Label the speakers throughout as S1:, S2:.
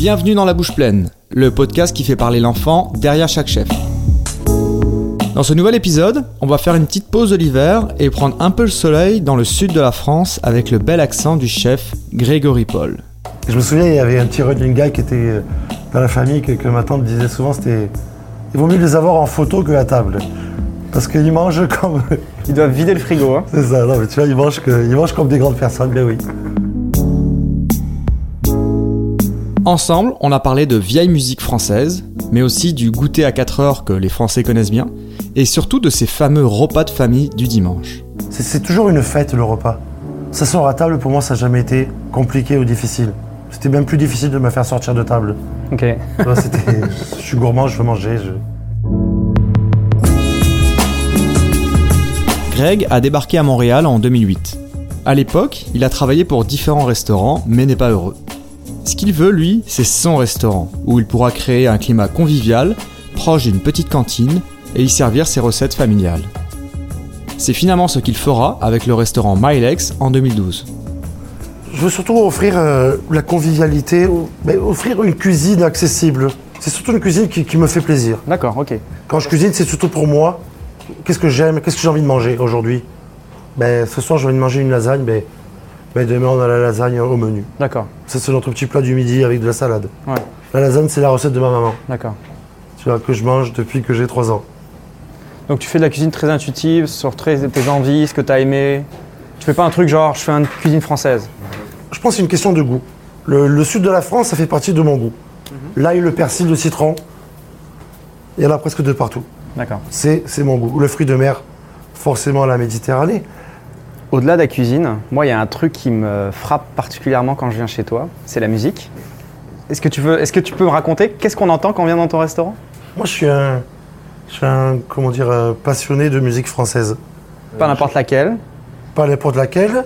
S1: Bienvenue dans La Bouche Pleine, le podcast qui fait parler l'enfant derrière chaque chef. Dans ce nouvel épisode, on va faire une petite pause de l'hiver et prendre un peu le soleil dans le sud de la France avec le bel accent du chef Grégory Paul.
S2: Je me souviens, il y avait un petit running guy qui était euh, dans la famille que, que ma tante disait souvent, c'était il vaut mieux les avoir en photo que à table. Parce qu'ils mangent comme...
S3: Ils doivent vider le frigo. Hein.
S2: C'est ça, non mais tu vois, ils mangent, que- ils mangent comme des grandes personnes, mais oui.
S1: Ensemble, on a parlé de vieille musique française, mais aussi du goûter à 4 heures que les Français connaissent bien, et surtout de ces fameux repas de famille du dimanche.
S2: C'est- toujours une fête le repas. S'asseoir à table, pour moi, ça n'a jamais été compliqué ou difficile. C'était même plus difficile de me faire sortir de table.
S3: Ok.
S2: Je suis gourmand, je veux manger. je-
S1: Greg a débarqué à Montréal en 2008. À l'époque, il a travaillé pour différents restaurants, mais n'est pas heureux. Ce qu'il veut, lui, c'est son restaurant, où il pourra créer un climat convivial, proche d'une petite cantine, et y servir ses recettes familiales. C'est finalement ce qu'il fera avec le restaurant Milex en 2012.
S2: Je veux surtout offrir euh, la convivialité, mais offrir une cuisine accessible. C'est surtout une cuisine qui, qui me fait plaisir.
S3: D'accord, ok.
S2: Quand je cuisine, c'est surtout pour moi. Qu'est-ce que j'aime, qu'est-ce que j'ai envie de manger aujourd'hui? Ben, Ce soir, j'ai envie de manger une lasagne, ben, ben, demain, on a la lasagne au menu.
S3: D'accord.
S2: Ça, c'est notre petit plat du midi avec de la salade.
S3: Ouais.
S2: La lasagne, c'est la recette de ma maman,
S3: D'accord.
S2: tu vois, que je mange depuis que j'ai 3 ans.
S3: Donc tu fais de la cuisine très intuitive, sur très- tes envies, ce que tu as aimé. Tu fais pas un truc genre je fais une cuisine française.
S2: Je pense que c'est une question de goût. Le, le sud de la France, ça fait partie de mon goût. L'ail, le persil, le citron, il y en a presque de partout.
S3: D'accord.
S2: C'est c'est mon goût. Le fruit de mer, forcément la Méditerranée.
S3: Au-delà de la cuisine, moi il y a un truc qui me frappe particulièrement quand je viens chez toi, c'est la musique. Est-ce que tu veux, est-ce que tu peux me raconter qu'est-ce qu'on entend quand on vient dans ton restaurant?
S2: Moi, je suis un, je suis un comment dire, euh, passionné de musique française.
S3: Pas n'importe laquelle.
S2: Pas n'importe laquelle.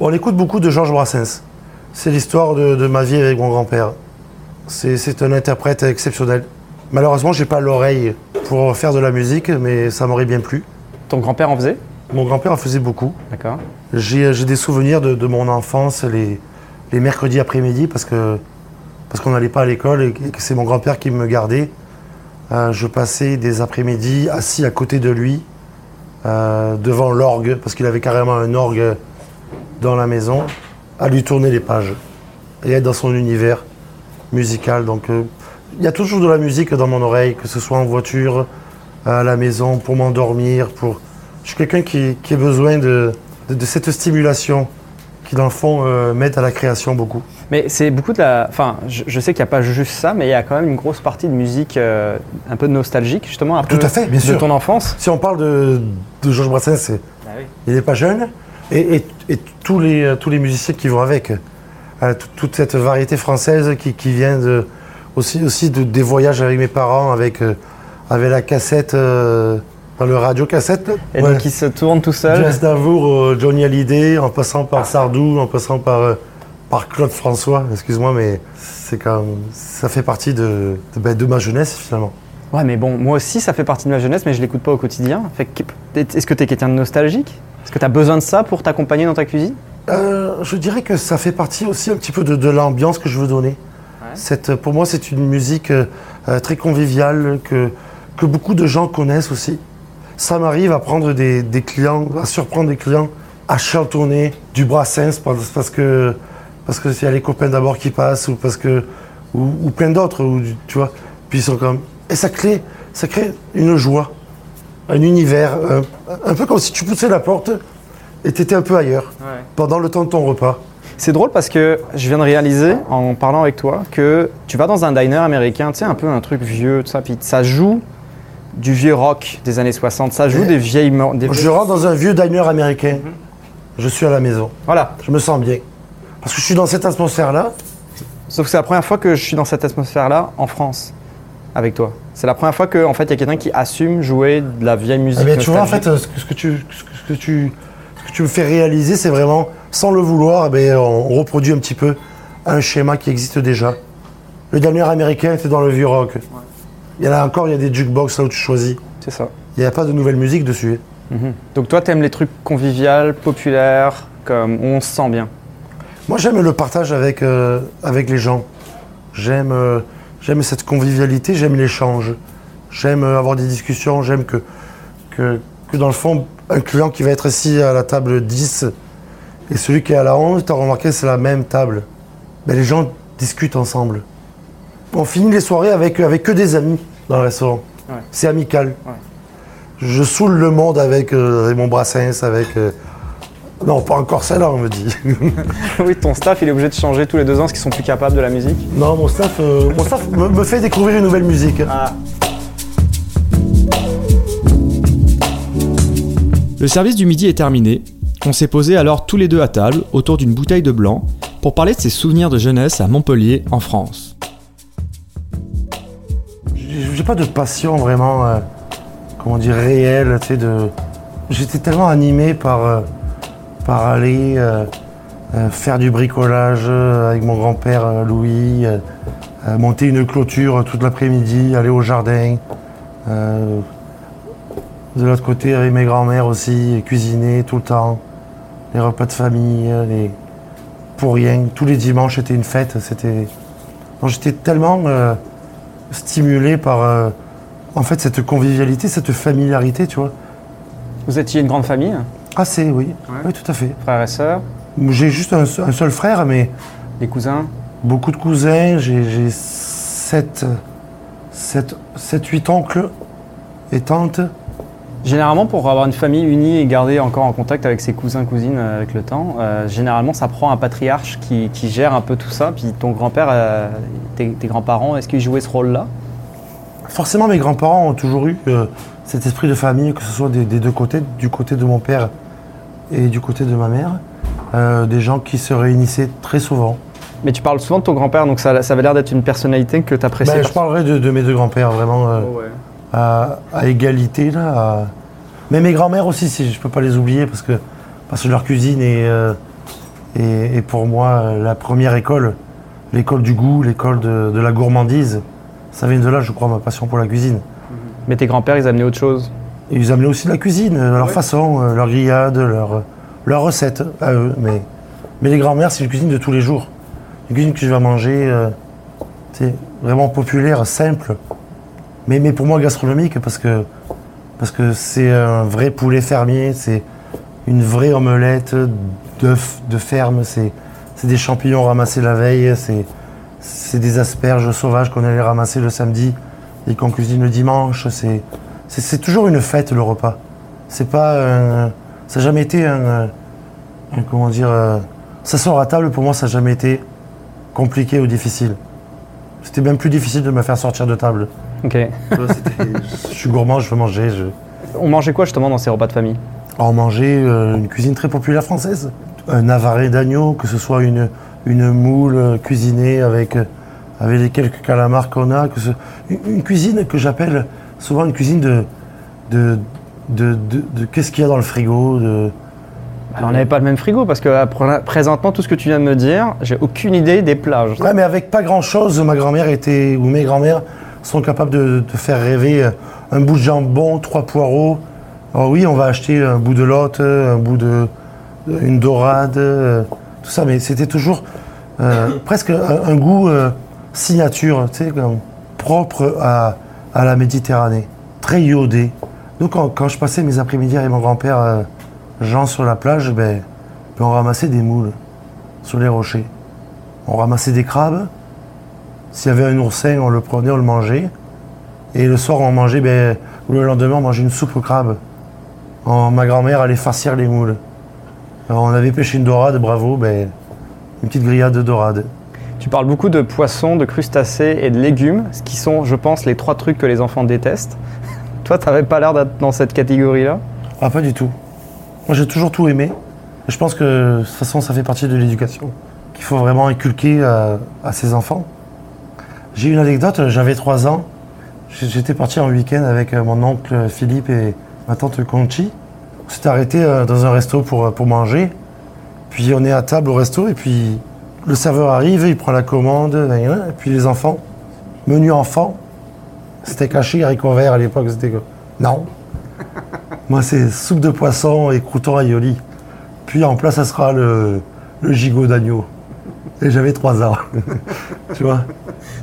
S2: On écoute beaucoup de Georges Brassens. C'est l'histoire de, de ma vie avec mon grand-père. C'est c'est un interprète exceptionnel. Malheureusement, j'ai pas l'oreille pour faire de la musique, mais ça m'aurait bien plu.
S3: Ton grand-père en faisait?
S2: Mon grand-père en faisait beaucoup.
S3: D'accord.
S2: J'ai j'ai des souvenirs de, de mon enfance, les, les mercredis après-midi, parce que parce qu'on n'allait pas à l'école et que c'est mon grand-père qui me gardait. Euh, je passais des après-midi assis à côté de lui, euh, devant l'orgue, parce qu'il avait carrément un orgue dans la maison, à lui tourner les pages et être dans son univers musical. Donc euh, il y a toujours de la musique dans mon oreille, que ce soit en voiture, à la maison, pour m'endormir. Pour... Je suis quelqu'un qui, qui a besoin de, de, de cette stimulation qui, dans le fond, euh, m'aide à la création beaucoup.
S3: Mais c'est beaucoup de la. Enfin, je, je sais qu'il n'y a pas juste ça, mais il y a quand même une grosse partie de musique euh, un peu nostalgique, justement, un
S2: Tout
S3: peu
S2: à fait, bien
S3: de
S2: sûr.
S3: ton enfance.
S2: Si on parle de, de Georges Brassens, c'est- il n'est pas jeune, et, et- et tous, les, euh, tous les musiciens qui vont avec. Euh, tout- toute cette variété française qui, qui vient de, aussi, aussi de, des voyages avec mes parents, avec, euh, avec la cassette, euh, dans le radio cassette.
S3: Et
S2: Ouais.
S3: donc il se tourne tout seul.
S2: Jazz Davour, euh, Johnny Hallyday, en passant par Sardou, en passant par, euh, par Claude François, excuse-moi, mais c'est quand même- ça fait partie de, de, ben, de ma jeunesse finalement.
S3: Ouais, mais bon, moi aussi, ça fait partie de ma jeunesse, mais je l'écoute pas au quotidien. Fait que, est-ce que tu es quelqu'un de nostalgique? Est-ce que tu as besoin de ça pour t'accompagner dans ta cuisine?
S2: Euh, je dirais que ça fait partie aussi un petit peu de, de l'ambiance que je veux donner. Cette, pour moi, c'est une musique euh, très conviviale que, que beaucoup de gens connaissent aussi. Ça m'arrive à prendre des, des clients, à surprendre des clients, à chantonner du Brassens parce, parce que parce que s'il y a les copains d'abord qui passent ou parce que ou, ou plein d'autres, tu vois. Puis ils sont comme et ça crée ça crée une joie, un univers, un, un peu comme si tu poussais la porte et t'étais un peu ailleurs pendant le temps de ton repas.
S3: C'est drôle parce que je viens de réaliser, en parlant avec toi, que tu vas dans un diner américain, tu sais, un peu un truc vieux, tout ça, puis ça joue du vieux rock des années 60, ça joue des vieilles... Des...
S2: Je rentre dans un vieux diner américain. Je suis à la maison.
S3: Voilà.
S2: Je me sens bien. Parce que je suis dans cette atmosphère-là.
S3: Sauf que c'est la première fois que je suis dans cette atmosphère-là en France, avec toi. C'est la première fois qu'en en fait, il y a quelqu'un qui assume jouer de la vieille musique.
S2: Eh bien, tu vois, en fait, ce que, ce que tu, ce que- tu, ce que tu me fais réaliser, c'est vraiment, sans le vouloir, eh bien, on reproduit un petit peu un schéma qui existe déjà. Le diner américain était dans le vieux rock. Il y en a encore, il y a des jukebox là où tu choisis.
S3: C'est ça.
S2: Il n'y a pas de nouvelle musique dessus.
S3: Mhm. Donc toi, t'aimes les trucs conviviaux, populaires, comme on se sent bien.
S2: Moi, j'aime le partage avec, euh, avec les gens. J'aime euh, j'aime cette convivialité, j'aime l'échange. J'aime euh, avoir des discussions, j'aime que, que, que dans le fond, un client qui va être assis à la table 10 et celui qui est à la 11, tu as remarqué, c'est la même table. Ben, les gens discutent ensemble. On finit les soirées avec, avec que des amis dans le restaurant.
S3: Ouais.
S2: C'est amical.
S3: Ouais.
S2: Je saoule le monde avec euh, Raymond Brassens, avec. euh, Non, pas encore celle-là, on me dit.
S3: oui, ton staff, il est obligé de changer tous les deux ans parce qu'ils sont plus capables de la musique.
S2: non, mon staff, euh, mon staff me, me fait découvrir une nouvelle musique.
S3: Ah.
S1: Le service du midi est terminé. On s'est posé alors tous les deux à table autour d'une bouteille de blanc pour parler de ses souvenirs de jeunesse à Montpellier, en France.
S2: J'ai pas de passion vraiment, euh, comment dire, réelle, tu sais. J'étais tellement animé par, euh, par aller euh, faire du bricolage avec mon grand-père Louis, monter une clôture toute l'après-midi, aller au jardin. de l'autre côté, avec mes grands-mères aussi, cuisiner tout le temps. Les repas de famille, les... pour rien. Tous les dimanches, c'était une fête. C'était... J'étais tellement... stimulé par euh, en fait cette convivialité, cette familiarité, tu vois.
S3: Vous étiez une grande famille,
S2: Assez, oui.
S3: Ouais.
S2: Oui, tout à fait.
S3: frères et sœurs,
S2: J'ai juste un, seul- un seul frère, mais
S3: les cousins.
S2: beaucoup de cousins. J'ai j'ai sept, sept, sept, huit oncles et tantes.
S3: Généralement, pour avoir une famille unie et garder encore en contact avec ses cousins, cousines euh, avec le temps, euh, généralement, ça prend un patriarche qui, qui gère un peu tout ça. Puis ton grand-père, euh, tes, tes grands-parents, est-ce qu'ils jouaient ce rôle-là?
S2: Forcément, mes grands-parents ont toujours eu euh, cet esprit de famille, que ce soit des, des deux côtés, du côté de mon père et du côté de ma mère. Des gens qui se réunissaient très souvent.
S3: Mais tu parles souvent de ton grand-père, donc ça, ça avait l'air d'être une personnalité que tu apprécies.
S2: Ben, je parlerai de, de mes deux grands-pères, vraiment. euh, à, à égalité là. à- Mais mes grands-mères aussi, si je peux pas les oublier parce que parce que leur cuisine est, euh, est, est pour moi euh, la première école, l'école du goût, l'école de, de la gourmandise. Ça vient de là, je crois, ma passion pour la cuisine.
S3: Mais tes grands-pères, ils amenaient autre chose?
S2: Et ils amenaient aussi de la cuisine, euh, leur façon, euh, leur grillade, leur, leur recette à eux. Mais, mais les grands-mères, c'est une cuisine de tous les jours. Une cuisine que je vais manger, euh, c'est vraiment populaire, simple. Mais, mais pour moi gastronomique parce que parce que c'est un vrai poulet fermier, c'est une vraie omelette d'œufs de ferme, c'est des champignons ramassés la veille, c'est des asperges sauvages qu'on allait ramasser le samedi et qu'on cuisine le dimanche. C'est toujours une fête le repas. C'est pas ça n'a jamais été un, comment dire euh, s'asseoir à table pour moi ça n'a jamais été compliqué ou difficile. C'était même plus difficile de me faire sortir de table.
S3: Ok.
S2: Tu vois, c'était- je suis gourmand, je veux manger. Je...
S3: On mangeait quoi justement dans ces repas de famille?
S2: On mangeait euh, une cuisine très populaire française. Un avaret d'agneau, que ce soit une, une moule euh, cuisinée avec, euh, avec les quelques calamars qu'on a. Que ce- une, une cuisine que j'appelle souvent une cuisine de, de, de, de- de qu'est-ce qu'il y a dans le frigo. De...
S3: On n'avait pas le même frigo parce que euh, pr- présentement, tout ce que tu viens de me dire, j'ai aucune idée des plages.
S2: Ouais, mais avec pas grand-chose, ma grand-mère était, ou mes grand-mères sont capables de, faire rêver euh, un bout de jambon, trois poireaux. Alors oui, on va acheter un bout de lotte, un bout de, une dorade, euh, tout ça, mais c'était toujours euh, presque un, goût euh, signature, tu sais, propre à, à la Méditerranée, très iodé. Donc quand, je passais mes après-midi avec mon grand-père euh, Jean sur la plage, ben, on ramassait des moules sur les rochers. On ramassait des crabes. S'il y avait un oursin, on le prenait, on le mangeait. Et le soir, on mangeait, ben, ou le lendemain, on mangeait une soupe aux crabes. En- ma grand-mère allait farcir les moules. Alors, on avait pêché une dorade, bravo, ben, une petite grillade de dorade.
S3: Tu parles beaucoup de poissons, de crustacés et de légumes, ce qui sont, je pense, les trois trucs que les enfants détestent. Toi, t'avais pas l'air d'être dans cette catégorie-là?
S2: Ah, pas du tout. Moi, j'ai toujours tout aimé. Je pense que, de toute façon, ça fait partie de l'éducation qu'il faut vraiment inculquer à, ses enfants. J'ai une anecdote, j'avais 3 ans. J'étais parti en week-end avec euh, mon oncle Philippe et ma tante Conchi. On s'est arrêté euh, dans un resto pour, euh, pour manger. Puis on est à table au resto et puis le serveur arrive, il prend la commande. Et puis les enfants, menu enfant, c'était caché haricots verts à l'époque. C'était non. Moi, c'est soupe de poisson et crouton aioli. Puis en place, ça sera le, le gigot d'agneau. Et j'avais 3 ans. tu vois?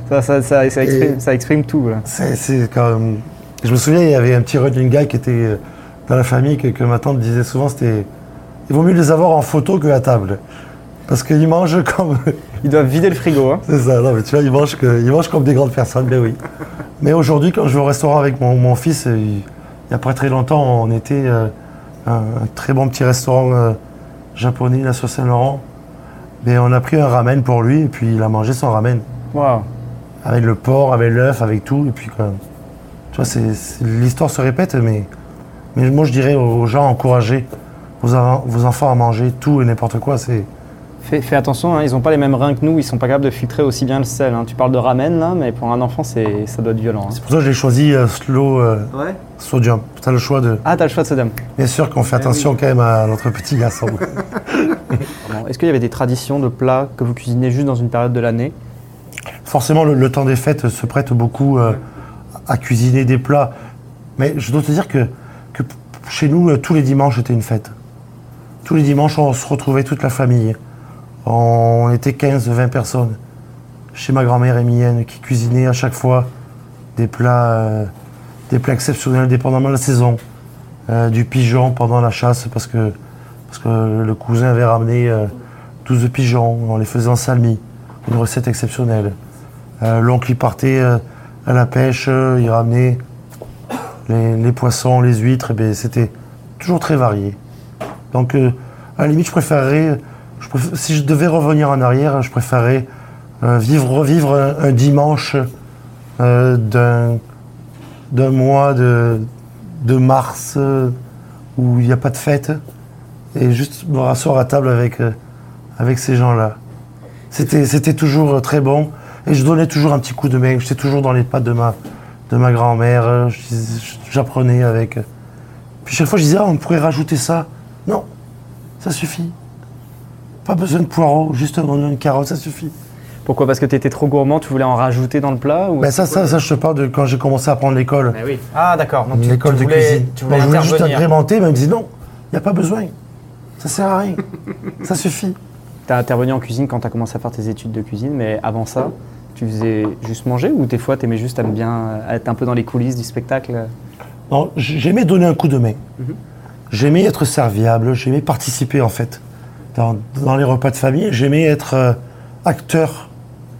S3: Ça, ça, ça, ça exprime,
S2: Et-
S3: ça exprime tout. là.
S2: C'est c'est comme. Je me souviens, il y avait un petit running guy qui était euh, dans la famille que, que ma tante disait souvent c'était. Il vaut mieux les avoir en photo que à table. Parce qu'ils mangent comme.
S3: Ils doivent vider le frigo. Hein.
S2: C'est ça, non, mais tu vois, ils mangent, que- ils mangent comme des grandes personnes, ben oui. Mais aujourd'hui, quand je vais au restaurant avec mon, mon fils, euh, il n'y a pas très longtemps, on était euh, un, un très bon petit restaurant euh, japonais là sur Saint-Laurent. Mais on a pris un ramen pour lui et puis il a mangé son ramen.
S3: Waouh.
S2: Avec le porc, avec l'œuf, avec tout. Et puis, quoi. Tu vois, c'est- c'est- l'histoire se répète, mais, mais moi je dirais aux gens, encouragez vos, vos enfants à manger tout et n'importe quoi. C'est
S3: Fais, fais attention, hein, ils n'ont pas les mêmes reins que nous, ils sont pas capables de filtrer aussi bien le sel. hein. Tu parles de ramen là, mais pour un enfant, c'est, ça doit être violent. hein.
S2: c'est pour ça que j'ai choisi euh, slow euh,
S3: Ouais.
S2: sodium. Tu as le choix de.
S3: Ah, t'as le choix de sodium.
S2: Bien sûr qu'on fait attention quand même à notre petit garçon.
S3: Est-ce qu'il y avait des traditions de plats que vous cuisinez juste dans une période de l'année?
S2: Forcément, le, le temps des fêtes se prête beaucoup euh, à cuisiner des plats. Mais je dois te dire que, que p- chez nous, euh, tous les dimanches étaient une fête. Tous les dimanches, on se retrouvait toute la famille. On était 15-20 personnes. Chez ma grand-mère Émilienne, qui cuisinait à chaque fois des plats, euh, des plats exceptionnels, dépendamment de la saison. Euh, du pigeon pendant la chasse, parce que, le cousin avait ramené euh, 12 pigeons. On les faisait en salmi. Une recette exceptionnelle. Euh, L'oncle, il partait à la pêche, il ramenait les, poissons, les huîtres, et ben, c'était toujours très varié. Donc, à la limite, je préférerais, si je devais revenir en arrière, je préférerais euh, vivre, revivre un, dimanche euh, d'un mois de, de mars euh, où il n'y a pas de fête et juste me rasseoir à table avec, avec ces gens-là. C'était c'était toujours très bon et je donnais toujours un petit coup de main. J'étais toujours dans les pattes de ma, de ma grand-mère. J'apprenais avec. Puis chaque fois, je disais, ah, on pourrait rajouter ça. Non, ça suffit. Pas besoin de poireaux, juste un oignon, une carotte, ça suffit.
S3: Pourquoi? Parce que tu étais trop gourmand, tu voulais en rajouter dans le plat ou...
S2: Ben ça, ça, ça, je te parle de quand j'ai commencé à prendre l'école.
S3: oui. Ah d'accord, donc tu,
S2: L'école de
S3: voulais,
S2: cuisine.
S3: tu
S2: Ben,
S3: voulais
S2: je voulais juste agrémenter, mais elle me dit non, il n'y a pas besoin. Ça sert à rien. ça suffit.
S3: Tu as intervenu en cuisine quand tu as commencé à faire tes études de cuisine, mais avant ça, tu faisais juste manger ou des fois tu aimais juste à bien être un peu dans les coulisses du spectacle?
S2: Non, j'aimais donner un coup de main.
S3: Mhm.
S2: J'aimais être serviable, j'aimais participer en fait. Dans, dans les repas de famille, j'aimais être euh, acteur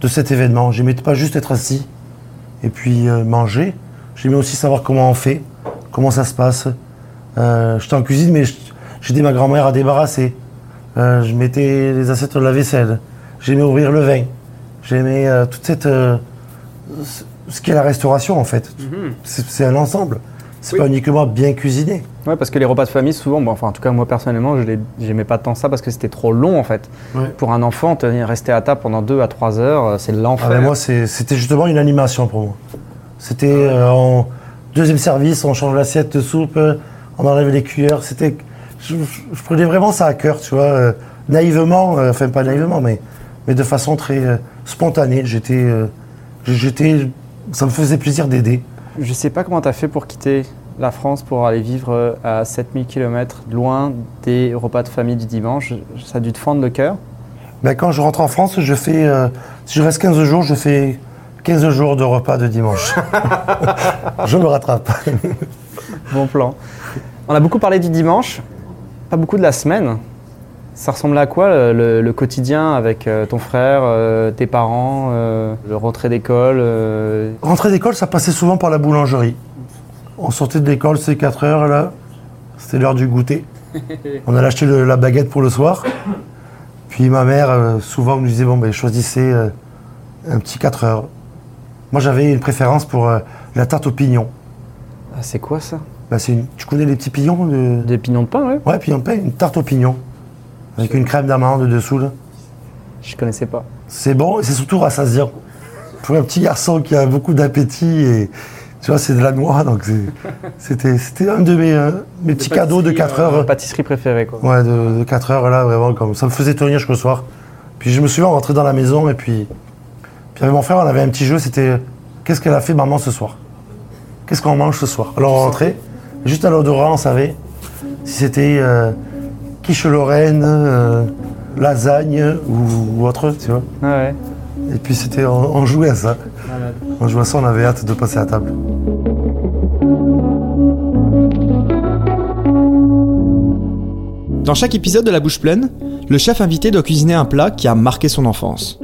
S2: de cet événement. J'aimais pas juste être assis et puis euh, manger. J'aimais aussi savoir comment on fait, comment ça se passe. Euh, J'étais en cuisine, mais j'aidais ma grand-mère à débarrasser. Euh, je mettais les assiettes de la vaisselle. J'aimais ouvrir le vin. J'aimais toute cette... ce- qu'est la restauration en fait. C'est c'est un ensemble. C'est
S3: Oui.
S2: pas uniquement bien cuisiner.
S3: Ouais, parce que les repas de famille, souvent, bon, enfin, en tout cas, moi personnellement, je j'aimais pas tant ça parce que c'était trop long en fait.
S2: Ouais.
S3: Pour un enfant, tenir- rester à table pendant 2 à 3 heures, euh, c'est
S2: Ah
S3: l'enfer.
S2: ben moi, c'était justement une animation pour moi. C'était euh, en deuxième service, on change l'assiette de soupe, euh, on enlève les cuillères. C'était, je, prenais vraiment ça à cœur, tu vois, euh, naïvement, euh, enfin pas naïvement, mais, mais de façon très spontanée. J'étais, j'étais, ça me faisait plaisir d'aider.
S3: Je sais pas comment tu as fait pour quitter la France pour aller vivre euh, à 7000 km loin des repas de famille du dimanche. Ça a dû te fendre le cœur.
S2: Ben, quand je rentre en France, je fais, euh, si je reste 15 jours, je fais 15 jours de repas de dimanche. je me rattrape.
S3: Bon plan. On a beaucoup parlé du dimanche, pas beaucoup de la semaine. Ça ressemble à quoi le, quotidien avec euh, ton frère, euh, tes parents, euh, le rentrée d'école euh,
S2: Rentrée d'école, ça passait souvent par la boulangerie. On sortait de l'école, c'est 4 heures là. C'était l'heure du goûter. On allait acheter le- la baguette pour le soir. Puis ma mère, souvent, nous disait bon, ben, choisissez un petit 4 heures. Moi, j'avais une préférence pour la tarte aux pignons.
S3: ah, C'est quoi ça?
S2: Ben, une- Tu connais les petits pignons de...
S3: Des pignons de pain, ouais
S2: Ouais, pignons de pain, une tarte aux pignons. Avec une crème d'amande dessous. Là.
S3: Je connaissais pas.
S2: C'est bon et c'est surtout rassasiant. Pour un petit garçon qui a beaucoup d'appétit et tu vois, c'est de la noix, donc c'était c'était un de mes, euh, mes petits cadeaux de 4 heures.
S3: Pâtisserie préférée, quoi.
S2: Ouais, de, de 4 heures là, vraiment, comme ça me faisait tenir jusqu'au soir. Puis je me souviens rentrer dans la maison et puis, puis avec mon frère, on avait un petit jeu, c'était qu'est-ce qu'elle a fait maman ce soir? Qu'est-ce qu'on mange ce soir? Alors on rentrait, juste à l'odorat, on savait si c'était euh, quiche Lorraine, euh, lasagne ou, ou autre, tu vois.
S3: Ouais.
S2: Et puis c'était, on, on jouait à ça. On jouait à ça, on avait hâte de passer à table.
S1: Dans chaque épisode de La Bouche Pleine, le chef invité doit cuisiner un plat qui a marqué son enfance.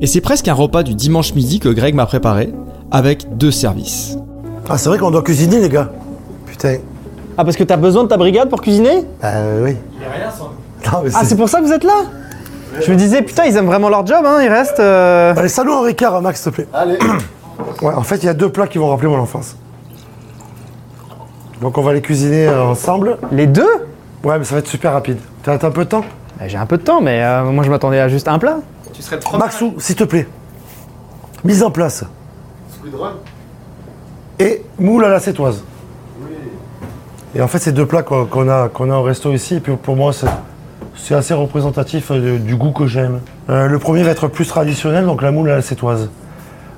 S1: Et c'est presque un repas du dimanche midi que Greg m'a préparé, avec deux services.
S2: Ah, c'est vrai qu'on doit cuisiner, les gars. Putain.
S3: Ah, parce que t'as besoin de ta brigade pour cuisiner
S2: Euh, oui. Non, mais
S3: Ah, c'est pour ça que vous êtes là Je me disais, putain, ils aiment vraiment leur job, hein, ils restent. euh,
S2: Allez, salut en Ricard, Max, s'il te plaît. Allez. Ouais, en fait, il y a deux plats qui vont rappeler mon enfance. Donc, on va les cuisiner euh, ensemble.
S3: Les deux?
S2: Ouais, mais ça va être super rapide. T'as un peu de temps?
S3: Bah, J'ai un peu de temps, mais euh, moi je m'attendais à juste un plat.
S2: Maxou, s'il te plaît. Mise en place. Et moule à la sétoise. Et en fait, c'est deux plats qu'on a, qu'on a au resto ici. Et puis pour moi, c'est assez représentatif euh, du goût que j'aime. Euh, le premier va être plus traditionnel, donc la moule à la sétoise.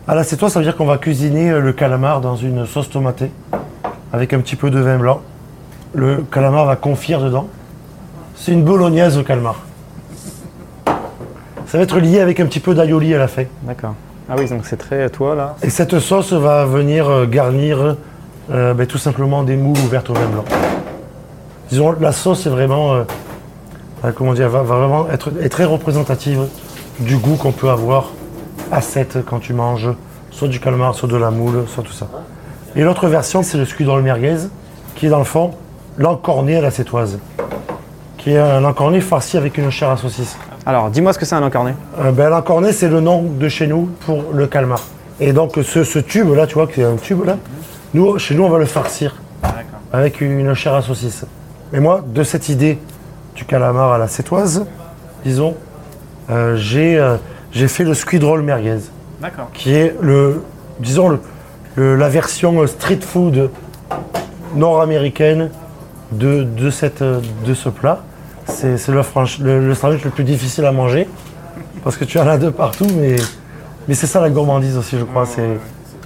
S2: À la sétoise, ça veut dire qu'on va cuisiner euh, le calamar dans une sauce tomatée avec un petit peu de vin blanc. Le calamar va confire dedans. C'est une bolognaise au calamar. Ça va être lié avec un petit peu d'aioli à la fin.
S3: D'accord. Ah oui, donc c'est très toi là.
S2: Et cette sauce va venir garnir euh, ben, tout simplement des moules ouvertes au vin blanc. Disons, la sauce est vraiment, euh, euh, comment dire, va, va vraiment être est très représentative du goût qu'on peut avoir à 7 quand tu manges soit du calmar, soit de la moule, soit tout ça. Et l'autre version, c'est le scuidrol merguez, qui est dans le fond l'encorné à la sétoise, qui est un encorné farci avec une chair à saucisse.
S3: Alors, dis-moi ce que c'est un encorné.
S2: Euh, ben, l'encorné, c'est le nom de chez nous pour le calmar. Et donc, ce, ce tube-là, tu vois, que c'est un tube là, nous, chez nous, on va le farcir avec une chair à saucisse. Et moi, de cette idée du calamar à la sétoise, disons, euh, j'ai euh, j'ai fait le squid roll merguez,
S3: D'accord.
S2: qui est le, disons, le, le- la version street food nord-américaine de, de, cette, euh, de ce plat. C'est le, le, le sandwich le plus difficile à manger parce que tu en as de partout, mais, mais c'est ça la gourmandise aussi, je crois. C'est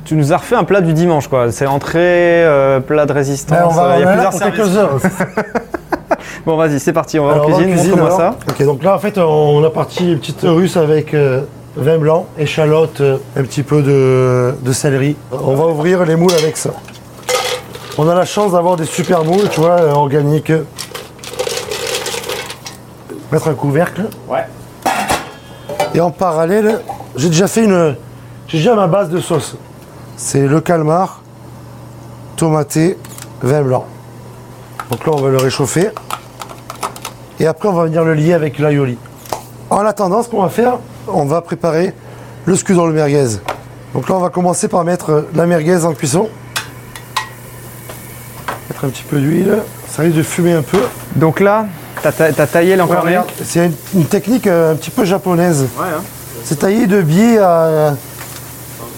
S3: Tu nous as refait un plat du dimanche, quoi. C'est entrée, euh, plat de résistance.
S2: Ben, on va
S3: euh, il y a
S2: là
S3: plusieurs
S2: pour
S3: services.
S2: quelques heures.
S3: Bon, vas-y, c'est parti, on va
S2: Alors,
S3: en cuisine.
S2: cuisine,
S3: Montre-moi ça.
S2: Ok, donc là en fait on a parti une petite russe avec euh, vin blanc, échalote, un petit peu de, de céleri. On va ouvrir les moules avec ça. On a la chance d'avoir des super moules, tu vois, organiques. Mettre un couvercle.
S3: Ouais.
S2: Et en parallèle, j'ai déjà fait une. J'ai déjà ma base de sauce. C'est le calmar, tomaté, vin blanc. Donc là, on va le réchauffer. Et après, on va venir le lier avec l'aioli. En attendant, ce qu'on va faire, on va préparer le scu dans le merguez. Donc là, on va commencer par mettre la merguez en cuisson. Mettre un petit peu d'huile. Ça risque de fumer un peu.
S3: Donc là, t'as ta- t'as taillé l'encorné.
S2: C'est une, une technique euh, un petit peu japonaise.
S3: Ouais, hein.
S2: C'est taillé de biais à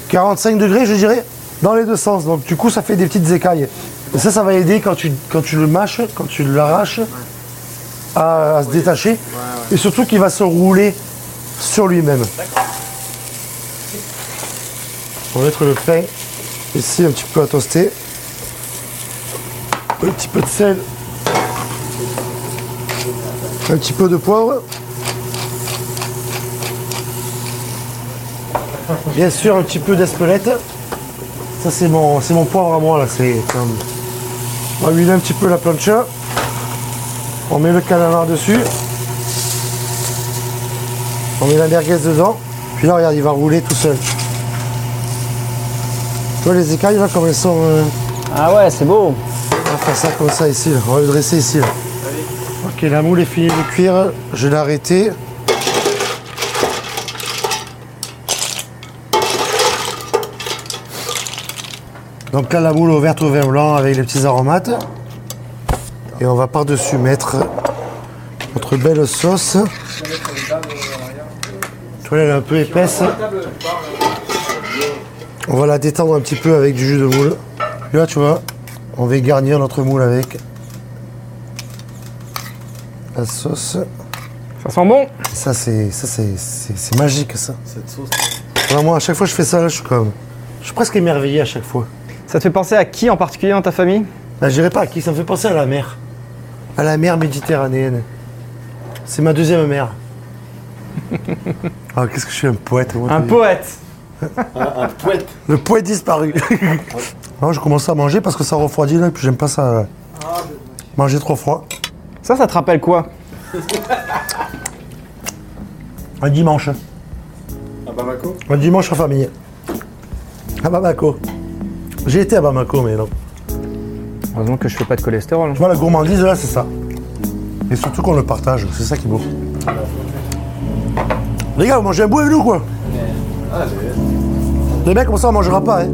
S2: 45 degrés, je dirais, dans les deux sens. Donc du coup, ça fait des petites écailles. Et ça, ça va aider quand tu, quand tu le mâches, quand tu l'arraches, à, à se détacher. Et surtout qu'il va se rouler sur lui-même. On va mettre le pain ici un petit peu à toaster. Un petit peu de sel. Un petit peu de poivre. Bien sûr, un petit peu d'espelette. Ça, c'est mon, c'est mon poivre à moi, là. C'est comme... On va huiler un petit peu la plancha. On met le calamar dessus. On met la merguez dedans. Puis là, regarde, il va rouler tout seul. Tu vois les écailles, là, comme elles sont... euh,
S3: Ah ouais, c'est beau.
S2: On va faire ça comme ça, ici. là. On va le dresser ici, là. Ok, la moule est finie de cuire. Je l'ai arrêtée. Donc là, la moule ouverte au vin blanc avec les petits aromates. Et on va par-dessus mettre notre belle sauce. Tu vois, elle est un peu épaisse. On va la détendre un petit peu avec du jus de moule. Là, tu vois, on va garnir notre moule avec la sauce.
S3: Ça sent bon.
S2: Ça, c'est ça, c'est, c'est, c'est magique, ça. Vraiment, à chaque fois que je fais ça, là, je suis comme... Je suis presque émerveillé à chaque fois.
S3: Ça te fait penser à qui en particulier dans ta famille?
S2: Là, je dirais pas à qui, ça me fait penser à la mer. À la mer méditerranéenne. C'est ma deuxième mère. ah, qu'est-ce que je suis un poète. moi,
S3: Un
S2: t'as dit.
S3: poète
S1: Un poète.
S2: Le poète disparu. non, je commence à manger parce que ça refroidit là, et puis j'aime pas ça. euh, Manger trop froid.
S3: Ça, ça te rappelle quoi?
S2: Un dimanche.
S1: À Bamako?
S2: Un dimanche en famille. À Bamako. J'ai été à Bamako, mais non.
S3: Heureusement que je fais pas de cholestérol.
S2: Tu vois, la gourmandise, là, c'est ça. Et surtout qu'on le partage, c'est ça qui est beau. Les gars, vous mangez un bout avec nous, quoi? Les mecs, comme ça, on mangera pas, hein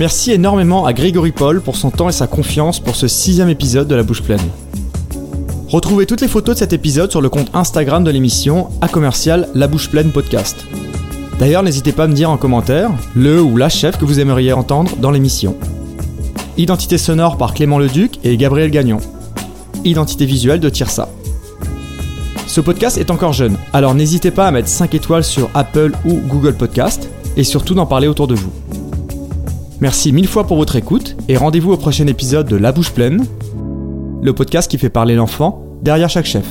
S1: Merci énormément à Grégory Paul pour son temps et sa confiance pour ce sixième épisode de La Bouche Pleine. Retrouvez toutes les photos de cet épisode sur le compte Instagram de l'émission à commercial La Bouche Pleine Podcast. D'ailleurs, n'hésitez pas à me dire en commentaire le ou la chef que vous aimeriez entendre dans l'émission. Identité sonore par Clément Leduc et Gabriel Gagnon. Identité visuelle de Tirsa. Ce podcast est encore jeune, alors n'hésitez pas à mettre 5 étoiles sur Apple ou Google Podcast et surtout d'en parler autour de vous. Merci mille fois pour votre écoute et rendez-vous au prochain épisode de La Bouche Pleine, le podcast qui fait parler l'enfant derrière chaque chef.